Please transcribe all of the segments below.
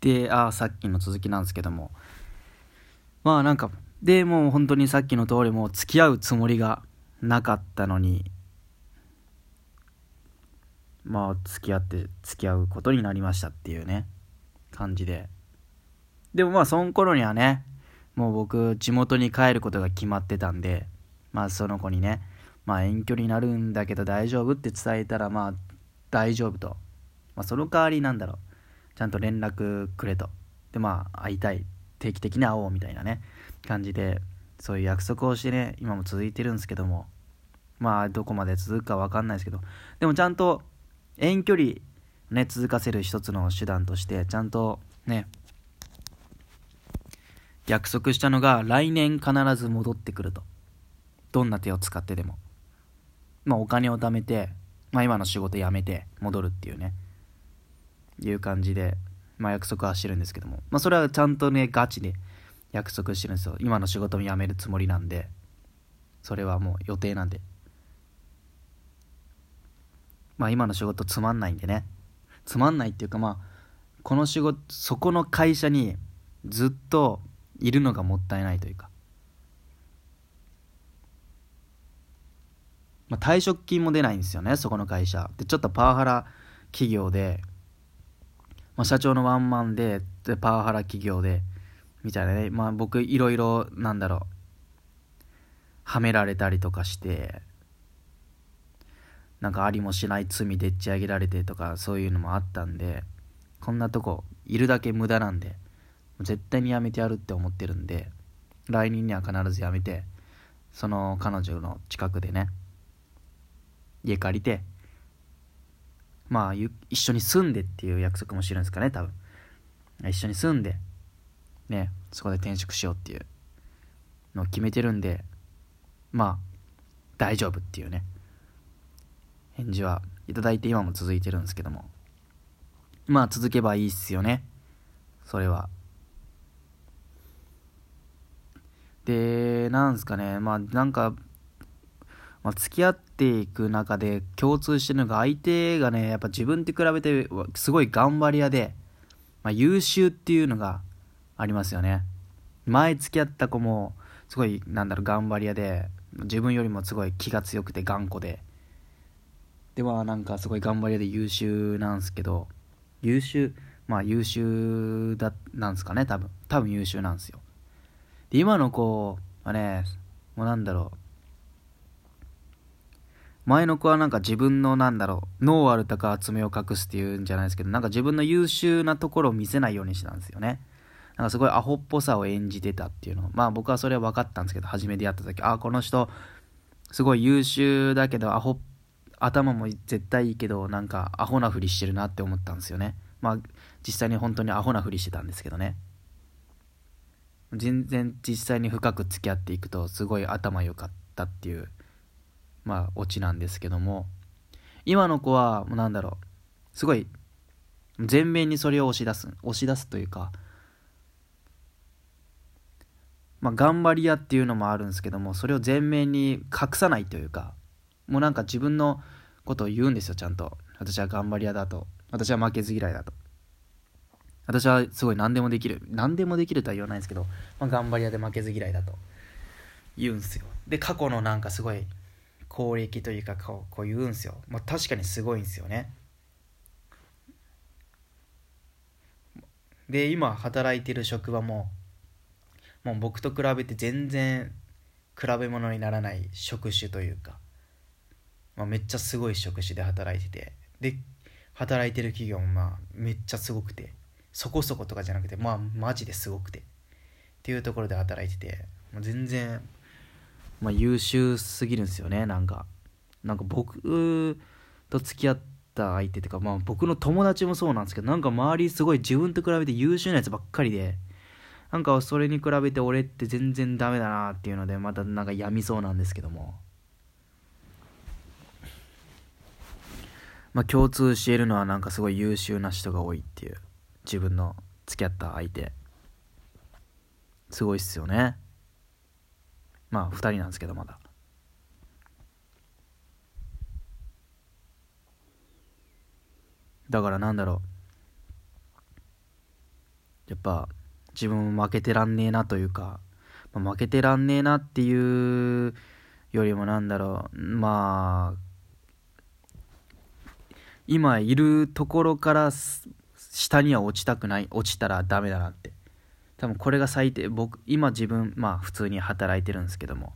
であさっきの続きなんですけども。まあなんかでもう本当にさっきの通りもう付き合うつもりがなかったのに。まあ付き合って付き合うことになりましたっていうね感じで。でもまあその頃にはねもう僕地元に帰ることが決まってたんでまあその子にねまあ遠距離になるんだけど大丈夫って伝えたらまあ大丈夫と、まあ、その代わりなんだろう。ちゃんと連絡くれと。でまあ会いたい定期的に会おうみたいなね感じでそういう約束をしてね今も続いてるんですけども。まあどこまで続くか分かんないですけど。でもちゃんと遠距離ね続かせる一つの手段としてちゃんとね約束したのが来年必ず戻ってくると。どんな手を使ってでも。まあお金を貯めてまあ今の仕事辞めて戻るっていうね。いう感じでまあ約束はしてるんですけども。まあそれはちゃんとねガチで約束してるんですよ。今の仕事も辞めるつもりなんで。それはもう予定なんで。まあ今の仕事つまんないんでね。つまんないっていうかまあこの仕事そこの会社にずっといるのがもったいないというか。まあ、退職金も出ないんですよねそこの会社。でちょっとパワハラ企業で、まあ、社長のワンマンででパワハラ企業でみたいなね。まあ僕いろいろなんだろう。はめられたりとかしてなんかありもしない罪でっち上げられてとかそういうのもあったんでこんなとこいるだけ無駄なんで絶対にやめてやるって思ってるんで来年には必ずやめてその彼女の近くでね家借りてまあ一緒に住んでっていう約束もしてるんですかね多分。一緒に住んでねそこで転職しようっていうのを決めてるんでまあ大丈夫っていうね。返事はいただいて今も続いてるんですけども。まあ続けばいいっすよね。それは。でなんすかね。まあなんかまあ、付き合っていく中で共通してるのが相手がねやっぱ自分って比べてすごい頑張り屋で、まあ、優秀っていうのがありますよね。前付き合った子もすごいなんだろう頑張り屋で自分よりもすごい気が強くて頑固で。でまあなんかすごい頑張り屋で優秀なんですけど優秀まあ優秀だなんですかね多分。多分優秀なんですよ。で今の子はねもうなんだろう前の子はなんか自分のなんだろう、脳ある高爪を隠すっていうんじゃないですけど、なんか自分の優秀なところを見せないようにしてたんですよね。なんかすごいアホっぽさを演じてたっていうの。まあ僕はそれは分かったんですけど、初めてやった時、あ、この人、すごい優秀だけど、アホ、頭も絶対いいけど、なんかアホなふりしてるなって思ったんですよね。まあ実際に本当にアホなふりしてたんですけどね。全然実際に深く付き合っていくと、すごい頭良かったっていうまあオチなんですけども。今の子はもうなんだろう。すごい前面にそれを押し出す。押し出すというか。まあ頑張り屋っていうのもあるんですけどもそれを前面に隠さないというか。もうなんか自分のことを言うんですよちゃんと。私は頑張り屋だと。私は負けず嫌いだと。私はすごい何でもできる。何でもできるとは言わないんですけど、まあ、頑張り屋で負けず嫌いだと。言うんですよ。で過去のなんかすごい功歴というかこうこう言うんすよ、まあ、確かにすごいんですよねで今働いてる職場ももう僕と比べて全然比べ物にならない職種というか、まあ、めっちゃすごい職種で働いててで働いてる企業もまあめっちゃすごくてそこそことかじゃなくてまあマジですごくてっていうところで働いててもう全然まあ、優秀すぎるんですよね。なんか。なんか僕と付き合った相手っていうか、まあ、僕の友達もそうなんですけどなんか周りすごい自分と比べて優秀なやつばっかりでなんかそれに比べて俺って全然ダメだなっていうのでまたなんか病みそうなんですけども。まあ共通しているのはなんかすごい優秀な人が多いっていう自分の付き合った相手。すごいっすよね。まあ2人なんですけどまだ。だからなんだろう。やっぱ自分も負けてらんねえなというか、まあ、負けてらんねえなっていうよりもなんだろう。まあ今いるところから下には落ちたくない落ちたらダメだなって。多分これが最低。僕今自分まあ普通に働いてるんですけども。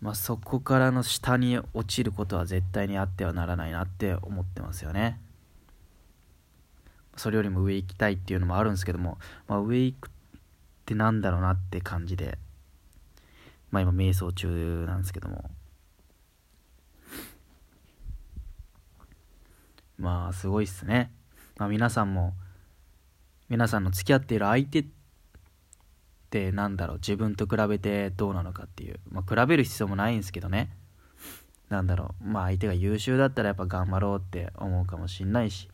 まあそこからの下に落ちることは絶対にあってはならないなって思ってますよね。それよりも上行きたいっていうのもあるんですけども、まあ、上行くってなんだろうなって感じで。まあ今瞑想中なんですけども。まあすごいっすね、まあ、皆さんも皆さんの付き合っている相手ってなんだろう？自分と比べてどうなのかっていう、まあ、比べる必要もないんですけどね。なんだろう？まあ相手が優秀だったらやっぱ頑張ろうって思うかもしんないし。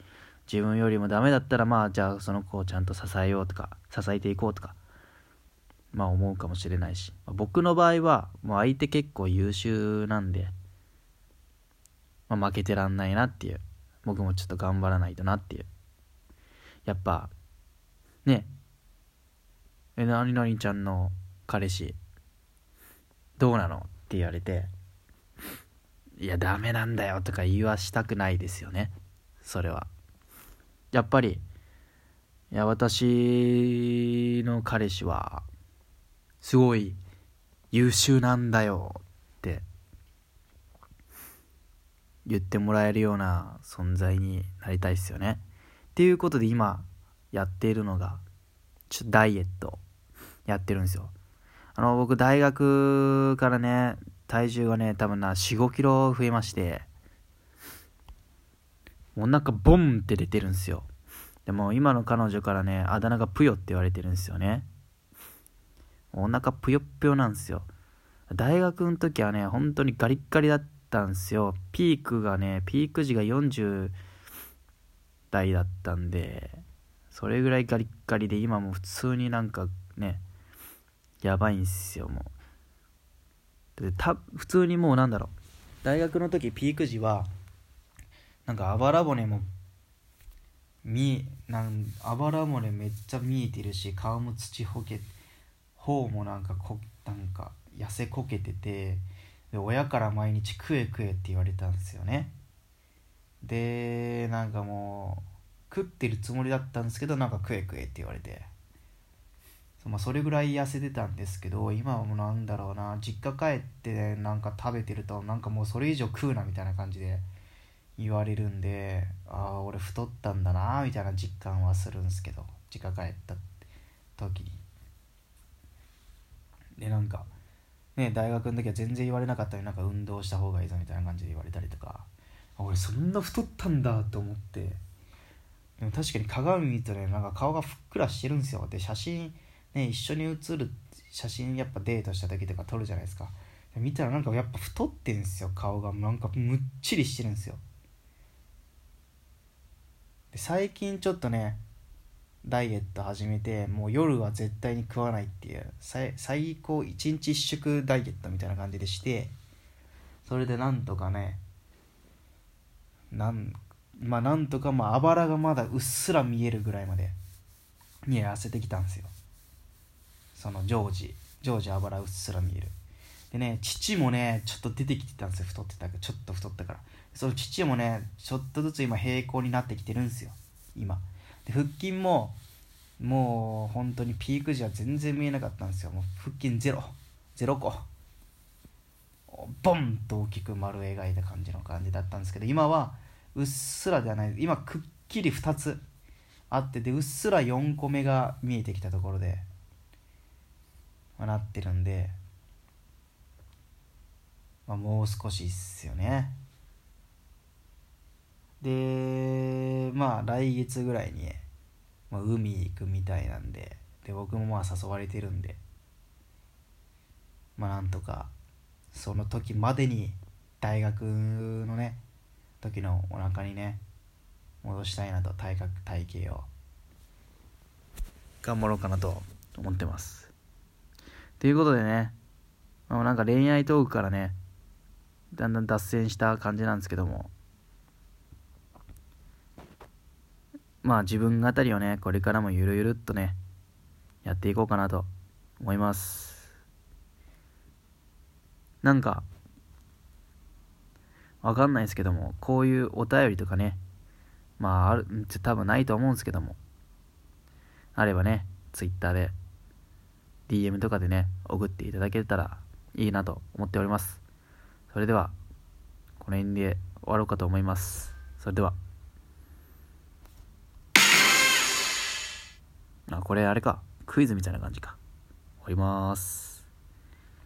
自分よりもダメだったらまあじゃあその子をちゃんと支えようとか支えていこうとか。まあ思うかもしれないし、まあ、僕の場合はもう相手結構優秀なんで、まあ、負けてらんないなっていう。僕もちょっと頑張らないとなっていう。やっぱね。え何々ちゃんの彼氏どうなの？って言われて。いやダメなんだよとか言わしたくないですよね。それは。やっぱりいや私の彼氏はすごい優秀なんだよって言ってもらえるような存在になりたいですよね。っていうことで今やっているのがちょダイエットやってるんですよ。あの僕大学からね体重がね多分な45キロ増えましてお腹ボンって出てるんですよ。でも今の彼女からねあだ名がぷよって言われてるんですよね。お腹ぷよっぷよなんですよ。大学の時はね本当にガリッガリだったんですよピークがねピーク時が40代だったんでそれぐらいガリッガリで今も普通になんかねやばいんすよもう。でた普通にもうなんだろう。大学の時ピーク時はなんかあばら骨も見なんあばら骨めっちゃ見えてるし顔も土ほけ頬もなんかこなんか痩せこけててで親から毎日食え食えって言われたんですよね。でなんかもう食ってるつもりだったんですけどなんか食え食えって言われて。そ,、まあ、それぐらい痩せてたんですけど今はもうなんだろうな実家帰ってなんか食べてるとなんかもうそれ以上食うなみたいな感じで言われるんでああ俺太ったんだなみたいな実感はするんですけど実家帰った時に。でなんかね、大学の時は全然言われなかったのになんか運動した方がいいぞみたいな感じで言われたりとか俺そんな太ったんだと思って。でも確かに鏡見るとねなんか顔がふっくらしてるんですよ。で写真ね一緒に写る写真やっぱデートした時とか撮るじゃないですか。見たらなんかやっぱ太ってんすよ。顔がなんかむっちりしてるんですよ。で最近ちょっとねダイエット始めてもう夜は絶対に食わないっていう最高1日1食ダイエットみたいな感じでして。それでなんとかねなんまあなんとかまああばらがまだうっすら見えるぐらいまでに痩せてきたんですよ。その常時常時あばらうっすら見える。でね父もねちょっと出てきてたんですよ。太ってたから。ちょっと太ったから。その父もねちょっとずつ今平行になってきてるんですよ。今。で腹筋ももう本当にピーク時は全然見えなかったんですよ。もう腹筋ゼロ。ゼロ個。ボンと大きく丸描いた感じの感じだったんですけど今はうっすらではない。今くっきり2つあってでうっすら4個目が見えてきたところで、まあ、なってるんで、まあ、もう少しっすよね。でまあ来月ぐらいに、まあ、海行くみたいなんでで僕もまあ誘われてるんでまあなんとかその時までに大学のね時のお腹にね戻したいなと体格体型を。頑張ろうかなと思ってます。ということでね、まあ、なんか恋愛トークからねだんだん脱線した感じなんですけども。まあ自分語りをねこれからもゆるゆるっとねやっていこうかなと思います。なんかわかんないですけどもこういうお便りとかねまあある多分ないと思うんですけどもあればね Twitter で DM とかでね送っていただけたらいいなと思っております。それではこの辺で終わろうかと思います。それでは。あこれあれか。クイズみたいな感じか。終わります。